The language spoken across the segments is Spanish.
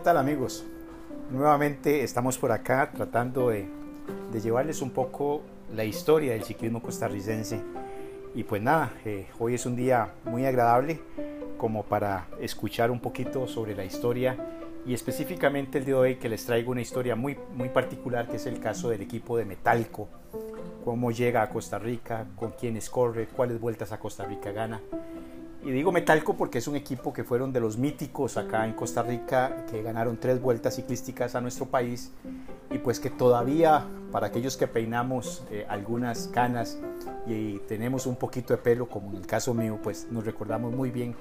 tal amigos? Nuevamente estamos por acá tratando de, llevarles un poco la historia del ciclismo costarricense. Y pues nada, eh, hoy es un día muy agradable como para escuchar un poquito sobre la historia y específicamente el día de hoy que les traigo una historia muy, muy particular que es el caso del equipo de Metalco, cómo llega a Costa Rica, con quiénes corre, cuáles vueltas a Costa Rica gana y digo Metalco porque es un equipo que fueron de los míticos acá en Costa Rica, que ganaron tres vueltas ciclísticas a nuestro país y pues que todavía para aquellos que peinamos eh, algunas canas y tenemos un poquito de pelo, como en el caso mío, pues nos recordamos muy bien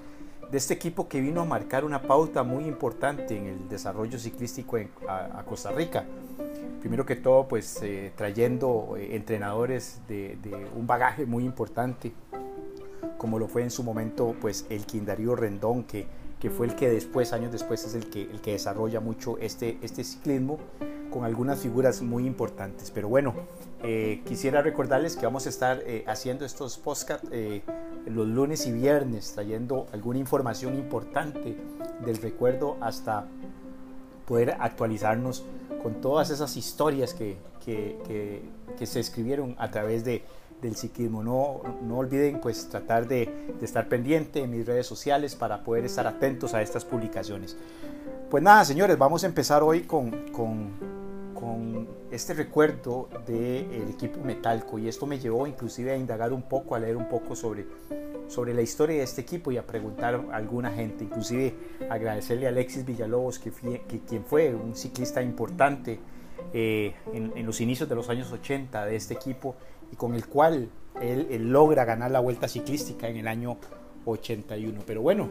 de este equipo que vino a marcar una pauta muy importante en el desarrollo ciclístico a, Costa Rica. Primero que todo, pues eh, trayendo eh, entrenadores de, de un bagaje muy importante como lo fue en su momento pues el Quindarío Rendón, que, que fue el que después, años después, es el que, el que desarrolla mucho este, este ciclismo con algunas figuras muy importantes. Pero bueno, eh, quisiera recordarles que vamos a estar eh, haciendo estos podcasts eh, los lunes y viernes, trayendo alguna información importante del recuerdo hasta poder actualizarnos con todas esas historias que, que, que se escribieron a través de, del ciclismo. No, no olviden pues tratar de, estar pendiente en mis redes sociales para poder estar atentos a estas publicaciones. Pues nada, señores, vamos a empezar hoy con, con, este recuerdo del equipo Metalco y esto me llevó inclusive a indagar un poco, a leer un poco sobre, sobre la historia de este equipo y a preguntar a alguna gente, inclusive agradecerle a Alexis Villalobos, que, que quien fue un ciclista importante eh, en, en, los inicios de los años 80 de este equipo y con el cual él, logra ganar la vuelta ciclística en el año 81. Pero bueno,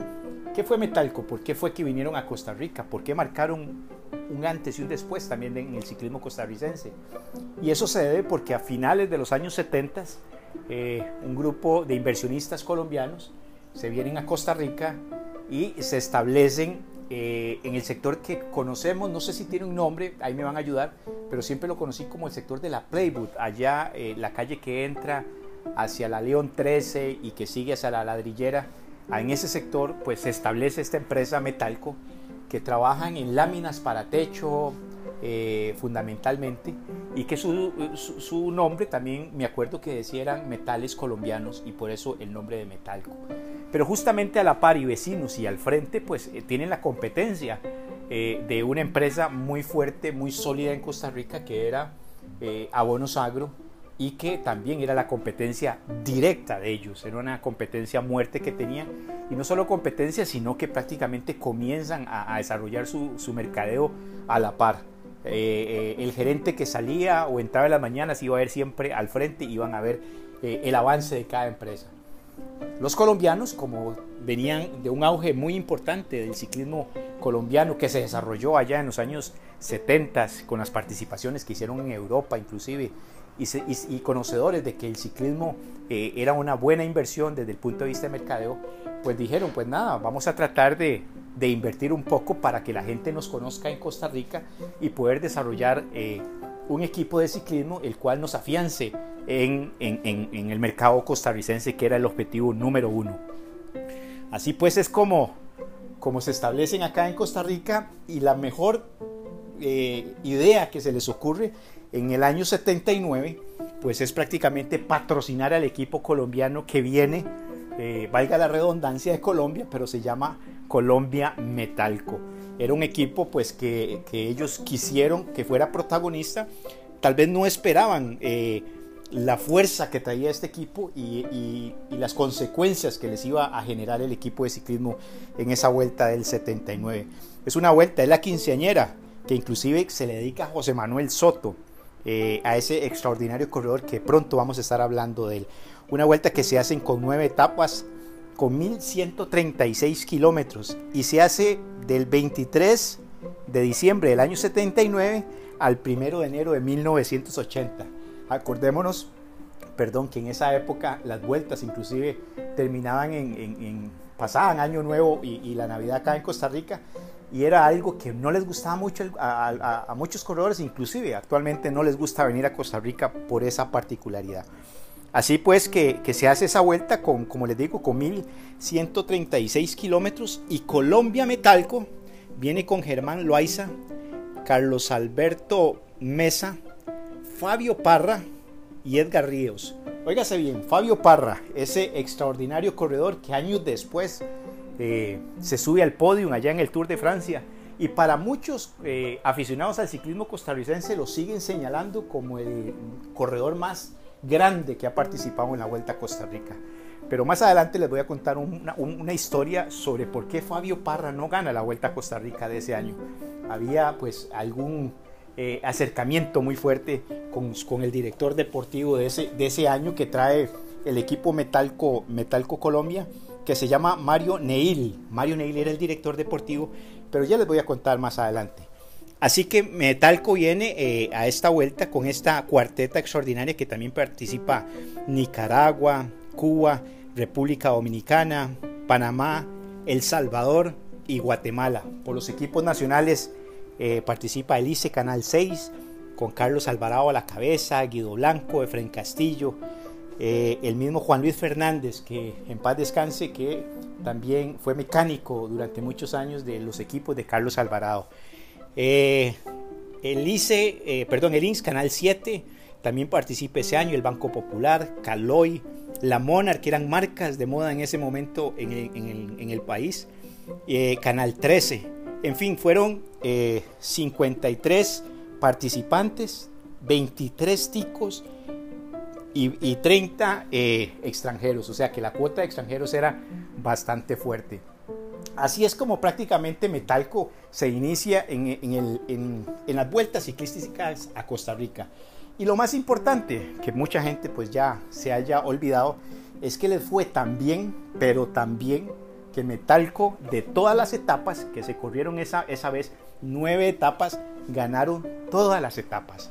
¿qué fue Metalco? ¿Por qué fue que vinieron a Costa Rica? ¿Por qué marcaron un antes y un después también en el ciclismo costarricense? Y eso se debe porque a finales de los años 70 eh, un grupo de inversionistas colombianos se vienen a Costa Rica y se establecen eh, en el sector que conocemos, no sé si tiene un nombre, ahí me van a ayudar, pero siempre lo conocí como el sector de la Playwood, allá eh, la calle que entra hacia la León 13 y que sigue hacia la ladrillera. En ese sector pues se establece esta empresa Metalco que trabajan en láminas para techo eh, fundamentalmente y que su, su, nombre también me acuerdo que decía eran metales colombianos y por eso el nombre de Metalco. Pero justamente a la par y vecinos y al frente, pues eh, tienen la competencia eh, de una empresa muy fuerte, muy sólida en Costa Rica, que era eh, Abonos Agro, y que también era la competencia directa de ellos, era una competencia muerte que tenían, y no solo competencia, sino que prácticamente comienzan a, desarrollar su, mercadeo a la par. el gerente que salía o entraba en las mañanas iba a ver siempre al frente, iban a ver el avance de cada empresa. Los colombianos, como venían de un auge muy importante del ciclismo colombiano que se desarrolló allá en los años 70 con las participaciones que hicieron en Europa inclusive y, conocedores de que el ciclismo eh, era una buena inversión desde el punto de vista de mercadeo, pues dijeron, pues nada, vamos a tratar de, invertir un poco para que la gente nos conozca en Costa Rica y poder desarrollar eh, un equipo de ciclismo el cual nos afiance en, el mercado costarricense, que era el objetivo número uno. Así pues es como, como se establecen acá en Costa Rica y la mejor eh, idea que se les ocurre en el año 79, pues es prácticamente patrocinar al equipo colombiano que viene, eh, valga la redundancia de Colombia, pero se llama Colombia Metalco. Era un equipo pues que, ellos quisieron que fuera protagonista, tal vez no esperaban eh, la fuerza que traía este equipo y, las consecuencias que les iba a generar el equipo de ciclismo en esa vuelta del 79. Es una vuelta, es la quinceañera, que inclusive se le dedica a José Manuel Soto, eh, a ese extraordinario corredor que pronto vamos a estar hablando de él. Una vuelta que se hacen con nueve etapas, con 1136 kilómetros y se hace del 23 de diciembre del año 79 al 1 de enero de 1980. Acordémonos, perdón, que en esa época las vueltas inclusive terminaban en, pasaban año nuevo y, la Navidad acá en Costa Rica y era algo que no les gustaba mucho a, muchos corredores, inclusive actualmente no les gusta venir a Costa Rica por esa particularidad. Así pues que, se hace esa vuelta con, como les digo, con 1136 kilómetros y Colombia Metalco viene con Germán Loaiza, Carlos Alberto Mesa, Fabio Parra y Edgar Ríos. Óigase bien, Fabio Parra, ese extraordinario corredor que años después eh, se sube al podio allá en el Tour de Francia y para muchos eh, aficionados al ciclismo costarricense lo siguen señalando como el corredor más grande que ha participado en la Vuelta a Costa Rica. Pero más adelante les voy a contar una, historia sobre por qué Fabio Parra no gana la Vuelta a Costa Rica de ese año. Había pues algún eh, acercamiento muy fuerte con, con, el director deportivo de ese, de ese año que trae el equipo Metalco, Metalco Colombia, que se llama Mario Neil. Mario Neil era el director deportivo, pero ya les voy a contar más adelante. Así que Metalco viene eh, a esta vuelta con esta cuarteta extraordinaria que también participa Nicaragua, Cuba, República Dominicana, Panamá, El Salvador y Guatemala. Por los equipos nacionales eh, participa el ICE Canal 6 con Carlos Alvarado a la cabeza, Guido Blanco, Efren Castillo, eh, el mismo Juan Luis Fernández, que en paz descanse, que también fue mecánico durante muchos años de los equipos de Carlos Alvarado. Eh, el ICE, perdón, el INS Canal 7 también participa ese año, el Banco Popular, Caloy, la Monarch, que eran marcas de moda en ese momento en el, país, eh, Canal 13, en fin, fueron 53 eh, participantes, 23 ticos y, 30 eh, extranjeros, o sea que la cuota de extranjeros era bastante fuerte. Así es como prácticamente Metalco se inicia en, las vueltas ciclísticas a Costa Rica. Y lo más importante, que mucha gente pues ya se haya olvidado, es que les fue tan bien, pero tan que Metalco de todas las etapas que se corrieron esa, esa vez, nueve etapas, ganaron todas las etapas.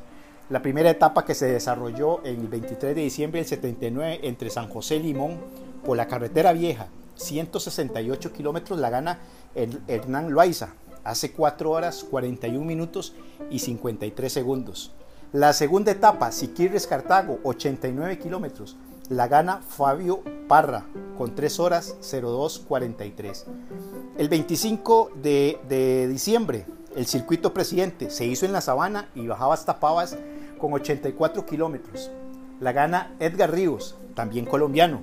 La primera etapa que se desarrolló el 23 de diciembre del 79 entre San José y Limón por la carretera vieja, 168 kilómetros, la gana Hernán Loaiza, hace 4 horas 41 minutos y 53 segundos. La segunda etapa, Siquirres Cartago, 89 kilómetros, la gana Fabio Parra con 3 horas 02.43. El 25 de, diciembre, el circuito presidente se hizo en la sabana y bajaba hasta Pavas con 84 kilómetros. La gana Edgar Ríos, también colombiano,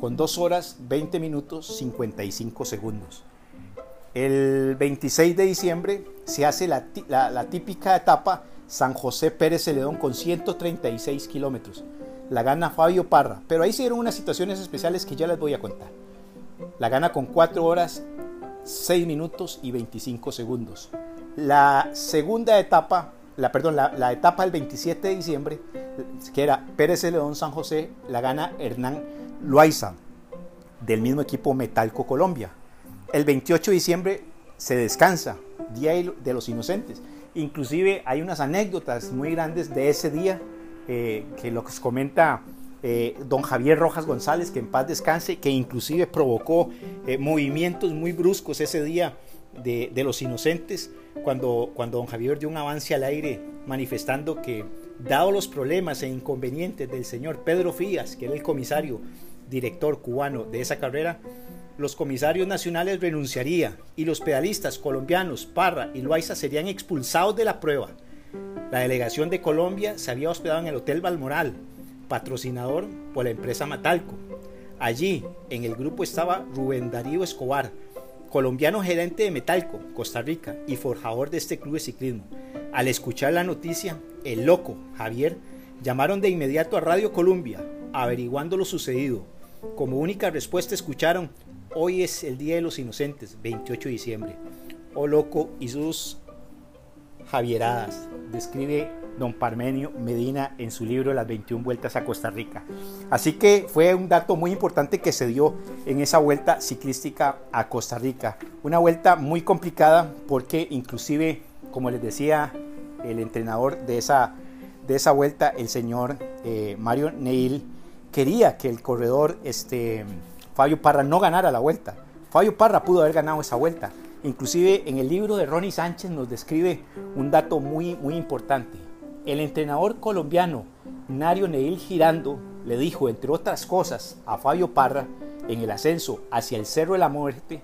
con 2 horas 20 minutos 55 segundos. El 26 de diciembre se hace la, la típica etapa San José Pérez Celedón con 136 kilómetros. La gana Fabio Parra, pero ahí se dieron unas situaciones especiales que ya les voy a contar. La gana con 4 horas, 6 minutos y 25 segundos. La segunda etapa, la, perdón, la, etapa del 27 de diciembre, que era Pérez Celedón San José, la gana Hernán Loaiza, del mismo equipo Metalco Colombia. El 28 de diciembre se descansa, Día de los Inocentes. Inclusive hay unas anécdotas muy grandes de ese día eh, que lo que comenta eh, don Javier Rojas González, que en paz descanse, que inclusive provocó eh, movimientos muy bruscos ese día de, los inocentes, cuando, cuando don Javier dio un avance al aire manifestando que, dado los problemas e inconvenientes del señor Pedro Fías, que era el comisario director cubano de esa carrera, los comisarios nacionales renunciarían y los pedalistas colombianos Parra y Loaiza serían expulsados de la prueba. La delegación de Colombia se había hospedado en el Hotel Balmoral, patrocinador por la empresa Matalco. Allí, en el grupo estaba Rubén Darío Escobar, colombiano gerente de Metalco, Costa Rica, y forjador de este club de ciclismo. Al escuchar la noticia, el loco, Javier, llamaron de inmediato a Radio Colombia, averiguando lo sucedido. Como única respuesta escucharon, Hoy es el Día de los Inocentes, 28 de diciembre. Oh loco y sus Javieradas, describe don Parmenio Medina en su libro Las 21 vueltas a Costa Rica. Así que fue un dato muy importante que se dio en esa vuelta ciclística a Costa Rica. Una vuelta muy complicada porque inclusive, como les decía el entrenador de esa, de esa vuelta, el señor eh, Mario Neil, quería que el corredor este, Fabio Parra no ganara la vuelta. Fabio Parra pudo haber ganado esa vuelta. Inclusive en el libro de Ronnie Sánchez nos describe un dato muy, muy importante. El entrenador colombiano Nario Neil Girando le dijo, entre otras cosas, a Fabio Parra en el ascenso hacia el Cerro de la Muerte,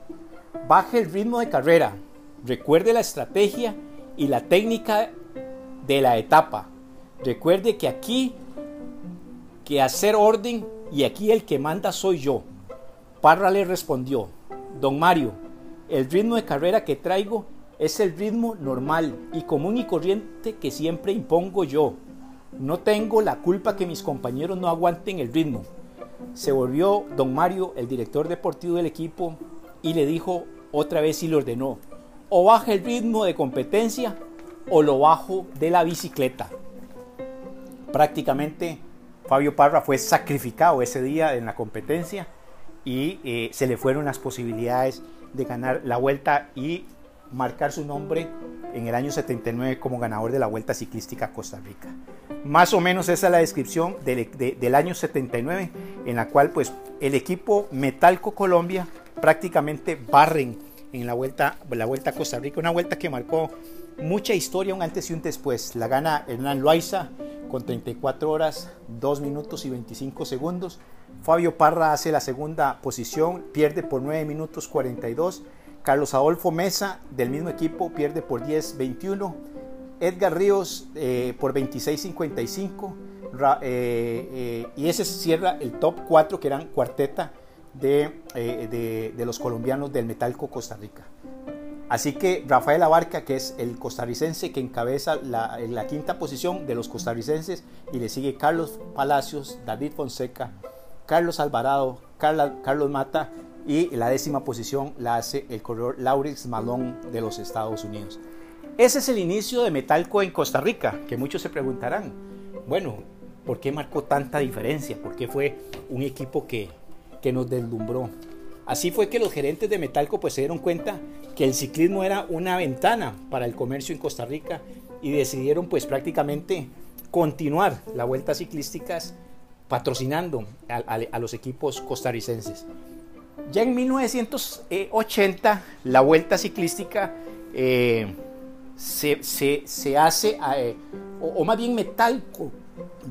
baje el ritmo de carrera, Recuerde la estrategia y la técnica de la etapa. Recuerde que aquí, que hacer orden y aquí el que manda soy yo. Parra le respondió, don Mario, el ritmo de carrera que traigo es el ritmo normal y común y corriente que siempre impongo yo. No tengo la culpa que mis compañeros no aguanten el ritmo. Se volvió don Mario, el director deportivo del equipo, y le dijo otra vez y le ordenó, o baja el ritmo de competencia o lo bajo de la bicicleta. Prácticamente Fabio Parra fue sacrificado ese día en la competencia y eh, se le fueron las posibilidades de ganar la vuelta y marcar su nombre en el año 79 como ganador de la Vuelta Ciclística Costa Rica. Más o menos esa es la descripción del, año 79 en la cual pues el equipo Metalco Colombia prácticamente barren en la vuelta, la vuelta a Costa Rica, una vuelta que marcó mucha historia, un antes y un después. La gana Hernán Loaiza con 34 horas, 2 minutos y 25 segundos. Fabio Parra hace la segunda posición, pierde por 9 minutos 42 Carlos Adolfo Mesa, del mismo equipo, pierde por 10-21. Edgar Ríos eh, por 26-55. Eh, eh, y ese cierra el top 4, que eran cuarteta de, de, los colombianos del Metalco Costa Rica. Así que Rafael Abarca, que es el costarricense que encabeza la, quinta posición de los costarricenses, y le sigue Carlos Palacios, David Fonseca, Carlos Alvarado, Carlos Mata y la décima posición la hace el corredor Laurix Malone de los Estados Unidos. Ese es el inicio de Metalco en Costa Rica, que muchos se preguntarán, bueno, ¿por qué marcó tanta diferencia? ¿Por qué fue un equipo que, que nos deslumbró? Así fue que los gerentes de Metalco pues se dieron cuenta que el ciclismo era una ventana para el comercio en Costa Rica y decidieron pues prácticamente continuar las vueltas ciclísticas patrocinando a los equipos costarricenses. Ya en 1980 la vuelta ciclística eh, se, hace, eh, o, más bien Metalco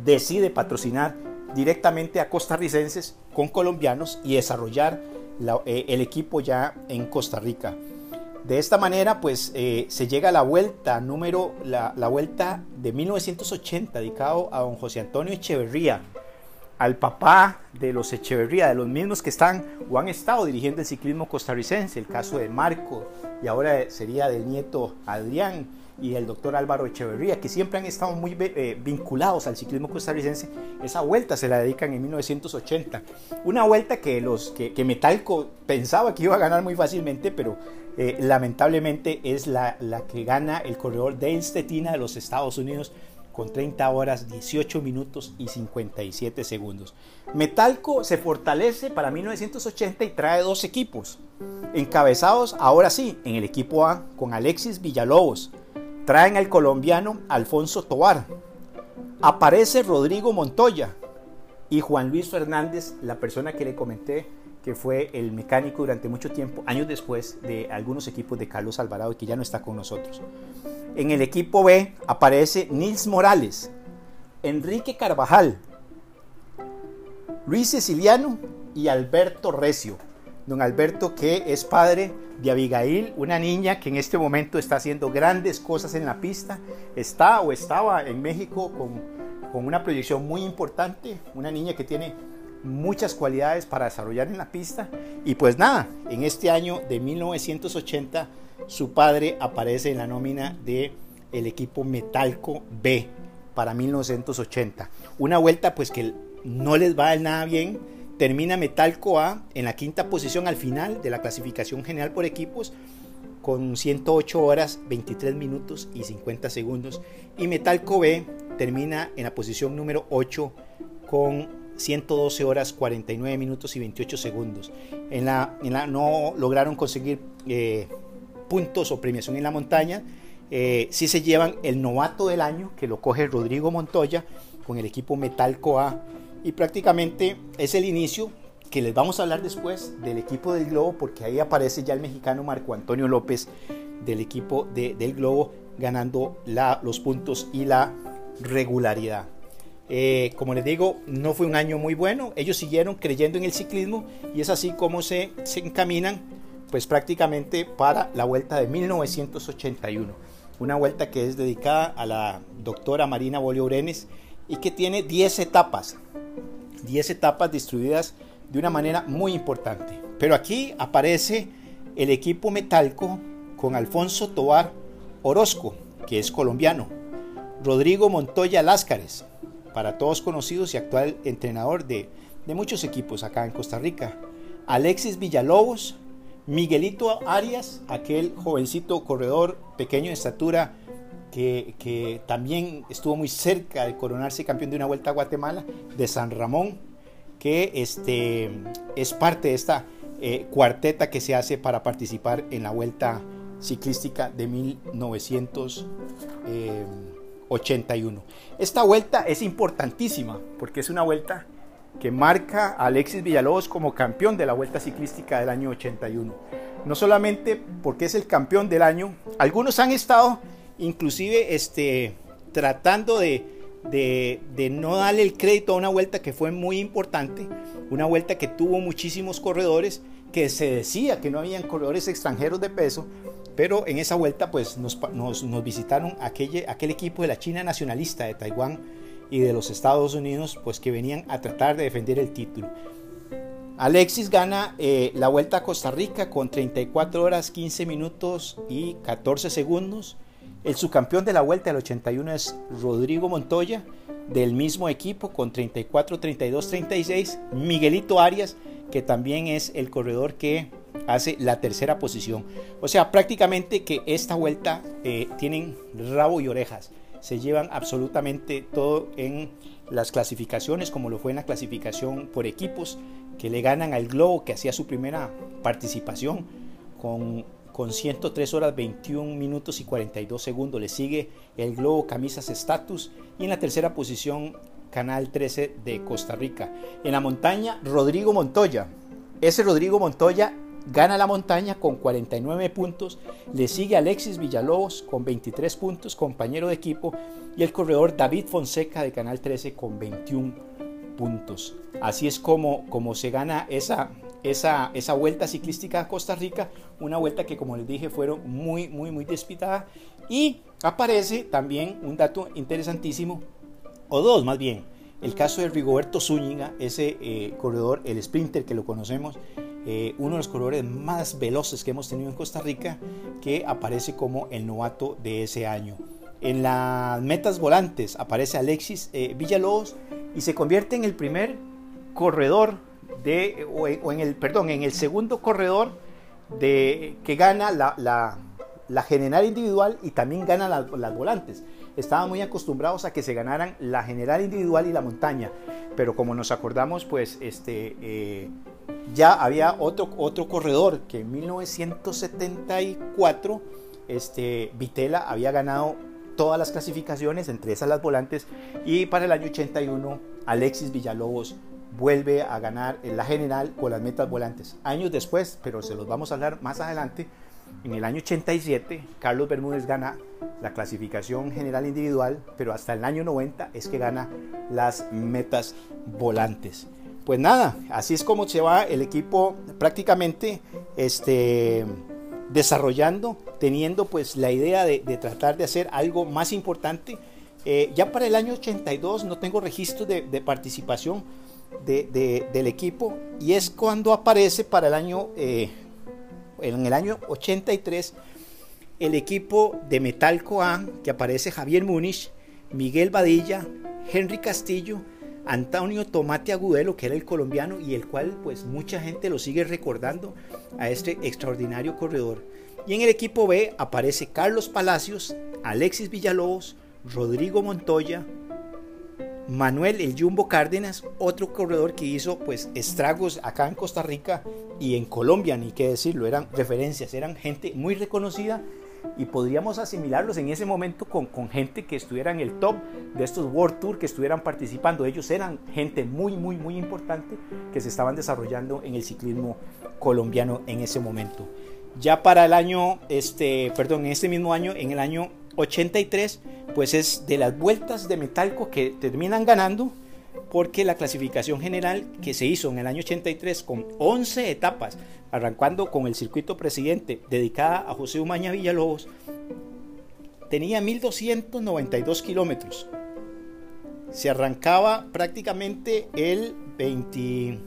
decide patrocinar directamente a costarricenses con colombianos y desarrollar eh, el equipo ya en Costa Rica. De esta manera, pues se llega a la vuelta número, la, la vuelta de 1980, dedicado a don José Antonio Echeverría, al papá de los Echeverría, de los mismos que están o han estado dirigiendo el ciclismo costarricense, el caso de Marco y ahora sería del nieto Adrián y el doctor Álvaro Echeverría, que siempre han estado muy eh, vinculados al ciclismo costarricense, esa vuelta se la dedican en 1980. Una vuelta que, los, que, Metalco pensaba que iba a ganar muy fácilmente, pero eh, lamentablemente es la, la que gana el corredor Dale Stetina de los Estados Unidos con 30 horas, 18 minutos y 57 segundos. Metalco se fortalece para 1980 y trae dos equipos. Encabezados ahora sí en el equipo A con Alexis Villalobos. Traen al colombiano Alfonso Tobar. Aparece Rodrigo Montoya y Juan Luis Fernández, la persona que le comenté que fue el mecánico durante mucho tiempo, años después de algunos equipos de Carlos Alvarado que ya no está con nosotros. En el equipo B aparece Nils Morales, Enrique Carvajal, Luis Ceciliano y Alberto Recio. Don Alberto que es padre de Abigail, una niña que en este momento está haciendo grandes cosas en la pista. Está o estaba en México con, con una proyección muy importante, una niña que tiene muchas cualidades para desarrollar en la pista. Y pues nada, en este año de 1980 su padre aparece en la nómina de el equipo Metalco B para 1980. Una vuelta pues que no les va nada bien. Termina Metalco A en la quinta posición al final de la clasificación general por equipos con 108 horas, 23 minutos y 50 segundos. Y Metalco B termina en la posición número 8 con 112 horas, 49 minutos y 28 segundos. En la, en la no lograron conseguir eh, puntos o premiación en la montaña, eh, si se llevan el novato del año, que lo coge Rodrigo Montoya con el equipo Metalco A. Y prácticamente es el inicio que les vamos a hablar después del equipo del Globo, porque ahí aparece ya el mexicano Marco Antonio López del equipo del Globo ganando la, los puntos y la regularidad. Eh, como les digo, no fue un año muy bueno. Ellos siguieron creyendo en el ciclismo y es así como se, se encaminan pues prácticamente para la vuelta de 1981. Una vuelta que es dedicada a la doctora Marina Bolio Urenes y que tiene 10 etapas. 10 etapas distribuidas de una manera muy importante. Pero aquí aparece el equipo Metalco con Alfonso Tobar Orozco, que es colombiano, Rodrigo Montoya Láscares, para todos conocidos y actual entrenador de, de muchos equipos acá en Costa Rica, Alexis Villalobos, Miguelito Arias, aquel jovencito corredor pequeño de estatura que, que, también estuvo muy cerca de coronarse campeón de una vuelta a Guatemala, de San Ramón, que este, es parte de esta eh, cuarteta que se hace para participar en la vuelta ciclística de 1981. Esta vuelta es importantísima porque es una vuelta que marca a Alexis Villalobos como campeón de la Vuelta Ciclística del año 81. No solamente porque es el campeón del año, algunos han estado inclusive este, tratando de, de, de, no darle el crédito a una vuelta que fue muy importante, una vuelta que tuvo muchísimos corredores, que se decía que no habían corredores extranjeros de peso, pero en esa vuelta pues nos, visitaron aquel, aquel equipo de la China nacionalista de Taiwán, y de los Estados Unidos, pues que venían a tratar de defender el título. Alexis gana eh, la vuelta a Costa Rica con 34 horas 15 minutos y 14 segundos. El subcampeón de la vuelta del 81 es Rodrigo Montoya, del mismo equipo con 34, 32, 36. Miguelito Arias, que también es el corredor que hace la tercera posición. O sea, prácticamente que esta vuelta eh, tienen rabo y orejas se llevan absolutamente todo en las clasificaciones, como lo fue en la clasificación por equipos, que le ganan al Globo, que hacía su primera participación con, con 103 horas 21 minutos y 42 segundos. Le sigue el Globo Camisas Status y en la tercera posición Canal 13 de Costa Rica. En la montaña, Rodrigo Montoya. Ese Rodrigo Montoya Gana la montaña con 49 puntos, le sigue Alexis Villalobos con 23 puntos, compañero de equipo, y el corredor David Fonseca de Canal 13 con 21 puntos. Así es como, como se gana esa, esa, esa vuelta ciclística a Costa Rica, una vuelta que como les dije fueron muy, muy, muy despitada. Y aparece también un dato interesantísimo, o dos más bien, el caso de Rigoberto Zúñiga, ese eh, corredor, el sprinter que lo conocemos, eh, uno de los corredores más veloces que hemos tenido en Costa Rica, que aparece como el novato de ese año. En las metas volantes aparece Alexis eh, Villalobos y se convierte en el primer corredor de, o, en el, perdón, en el segundo corredor de, que gana la, general individual y también gana las volantes. Estaban muy acostumbrados a que se ganaran la general individual y la montaña, pero como nos acordamos, pues este, eh, ya había otro, otro corredor que en 1974 este, Vitela había ganado todas las clasificaciones, entre esas las volantes, y para el año 81 Alexis Villalobos vuelve a ganar en la general con las metas volantes. Años después, pero se los vamos a hablar más adelante, en el año 87 Carlos Bermúdez gana la clasificación general individual, pero hasta el año 90 es que gana las metas volantes pues nada, así es como se va el equipo prácticamente este, desarrollando, teniendo pues la idea de, tratar de hacer algo más importante. Eh, ya para el año 82 no tengo registro de, participación del equipo y es cuando aparece para el año, eh, en el año 83, el equipo de Metalco A, que aparece Javier Múnich, Miguel Badilla, Henry Castillo, Antonio Tomate Agudelo, que era el colombiano y el cual pues mucha gente lo sigue recordando a este extraordinario corredor. Y en el equipo B aparece Carlos Palacios, Alexis Villalobos, Rodrigo Montoya, Manuel El Jumbo Cárdenas, otro corredor que hizo pues estragos acá en Costa Rica y en Colombia, ni qué decirlo, eran referencias, eran gente muy reconocida y podríamos asimilarlos en ese momento con, con, gente que estuviera en el top de estos World Tour, que estuvieran participando. Ellos eran gente muy, muy, muy importante que se estaban desarrollando en el ciclismo colombiano en ese momento. Ya para el año, este, perdón, en este mismo año, en el año 83, pues es de las vueltas de Metalco que terminan ganando porque la clasificación general que se hizo en el año 83 con 11 etapas, arrancando con el circuito presidente dedicada a José Umaña Villalobos, tenía 1292 kilómetros. Se arrancaba prácticamente el 20,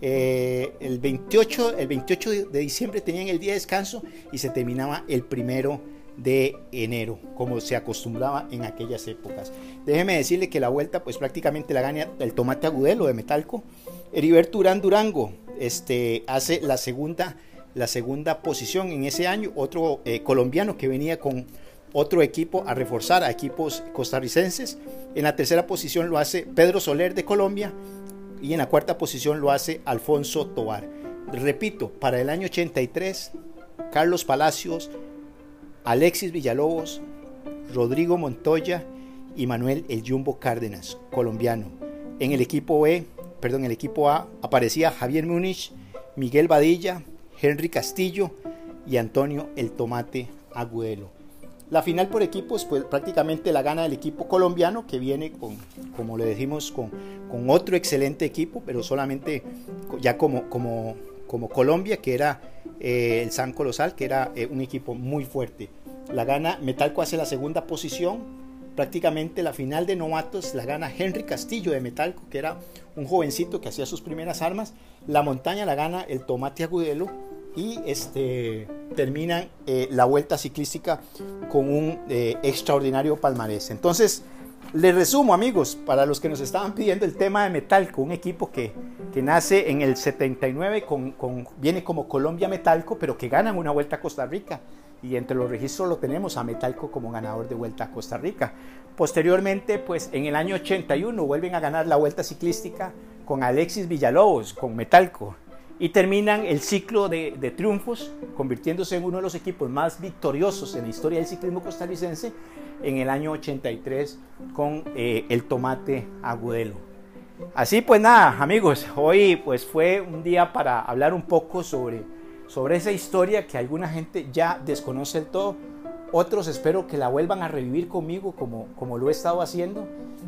eh, el 28, el 28 de diciembre tenían el día de descanso y se terminaba el primero de enero, como se acostumbraba en aquellas épocas. Déjeme decirle que la vuelta, pues prácticamente la gana el tomate agudelo de Metalco. Heriberto Durán Durango este, hace la segunda, la segunda posición en ese año. Otro eh, colombiano que venía con otro equipo a reforzar a equipos costarricenses. En la tercera posición lo hace Pedro Soler de Colombia y en la cuarta posición lo hace Alfonso Tobar. Repito, para el año 83, Carlos Palacios, Alexis Villalobos, Rodrigo Montoya y Manuel El Jumbo Cárdenas, colombiano. En el equipo B, perdón, en el equipo A aparecía Javier Múnich, Miguel Badilla, Henry Castillo y Antonio El Tomate Agudelo. La final por equipos, pues prácticamente la gana el equipo colombiano que viene con, como le dijimos, con, otro excelente equipo, pero solamente ya como Colombia, que era eh, el San Colosal, que era eh, un equipo muy fuerte. La gana Metalco hace la segunda posición. Prácticamente la final de novatos la gana Henry Castillo de Metalco, que era un jovencito que hacía sus primeras armas. La montaña la gana el Tomate Agudelo y este, terminan eh, la vuelta ciclística con un extraordinario palmarés. Entonces, les resumo amigos, para los que nos estaban pidiendo el tema de Metalco, un equipo que, que nace en el 79, con, con, viene como Colombia Metalco, pero que ganan una vuelta a Costa Rica. Y entre los registros lo tenemos a Metalco como ganador de vuelta a Costa Rica. Posteriormente, pues en el año 81 vuelven a ganar la vuelta ciclística con Alexis Villalobos, con Metalco. Y terminan el ciclo de, de triunfos, convirtiéndose en uno de los equipos más victoriosos en la historia del ciclismo costarricense en el año 83 con eh, el tomate agudelo. Así pues nada, amigos, hoy pues fue un día para hablar un poco sobre, sobre esa historia que alguna gente ya desconoce del todo. Otros espero que la vuelvan a revivir conmigo como, como lo he estado haciendo.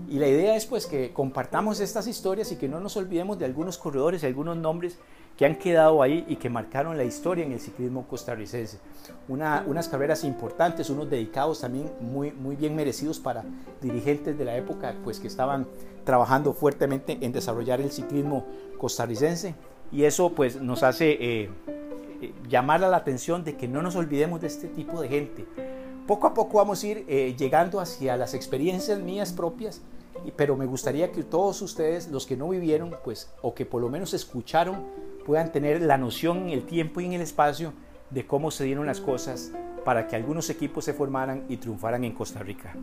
Y la idea es pues que compartamos estas historias y que no nos olvidemos de algunos corredores y algunos nombres que han quedado ahí y que marcaron la historia en el ciclismo costarricense. Una, unas carreras importantes, unos dedicados también muy, muy bien merecidos para dirigentes de la época pues, que estaban trabajando fuertemente en desarrollar el ciclismo costarricense. Y eso pues, nos hace eh, eh, llamar la atención de que no nos olvidemos de este tipo de gente. Poco a poco vamos a ir eh, llegando hacia las experiencias mías propias pero me gustaría que todos ustedes, los que no vivieron, pues, o que por lo menos escucharon puedan tener la noción en el tiempo y en el espacio de cómo se dieron las cosas para que algunos equipos se formaran y triunfaran en Costa Rica.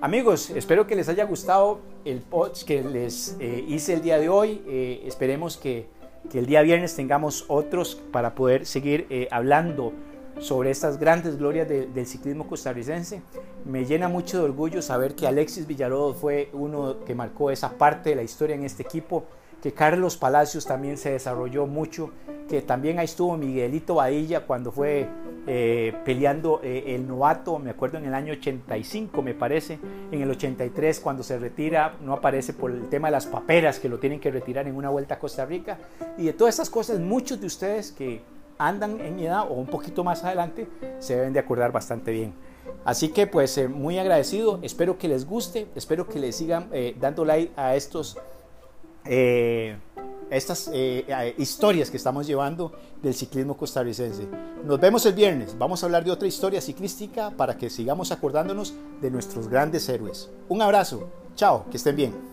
Amigos, espero que les haya gustado el post que les eh, hice el día de hoy. Eh, esperemos que, que, el día viernes tengamos otros para poder seguir eh, hablando sobre estas grandes glorias del ciclismo costarricense. Me llena mucho de orgullo saber que Alexis Villarobos fue uno que marcó esa parte de la historia en este equipo que Carlos Palacios también se desarrolló mucho, que también ahí estuvo Miguelito Badilla cuando fue eh, peleando eh, el novato, me acuerdo en el año 85 me parece, en el 83 cuando se retira, no aparece por el tema de las paperas que lo tienen que retirar en una vuelta a Costa Rica, y de todas estas cosas muchos de ustedes que andan en mi edad o un poquito más adelante se deben de acordar bastante bien. Así que pues eh, muy agradecido, espero que les guste, espero que les sigan dando like a estos eh, estas eh, historias que estamos llevando del ciclismo costarricense. Nos vemos el viernes. Vamos a hablar de otra historia ciclística para que sigamos acordándonos de nuestros grandes héroes. Un abrazo. Chao, que estén bien.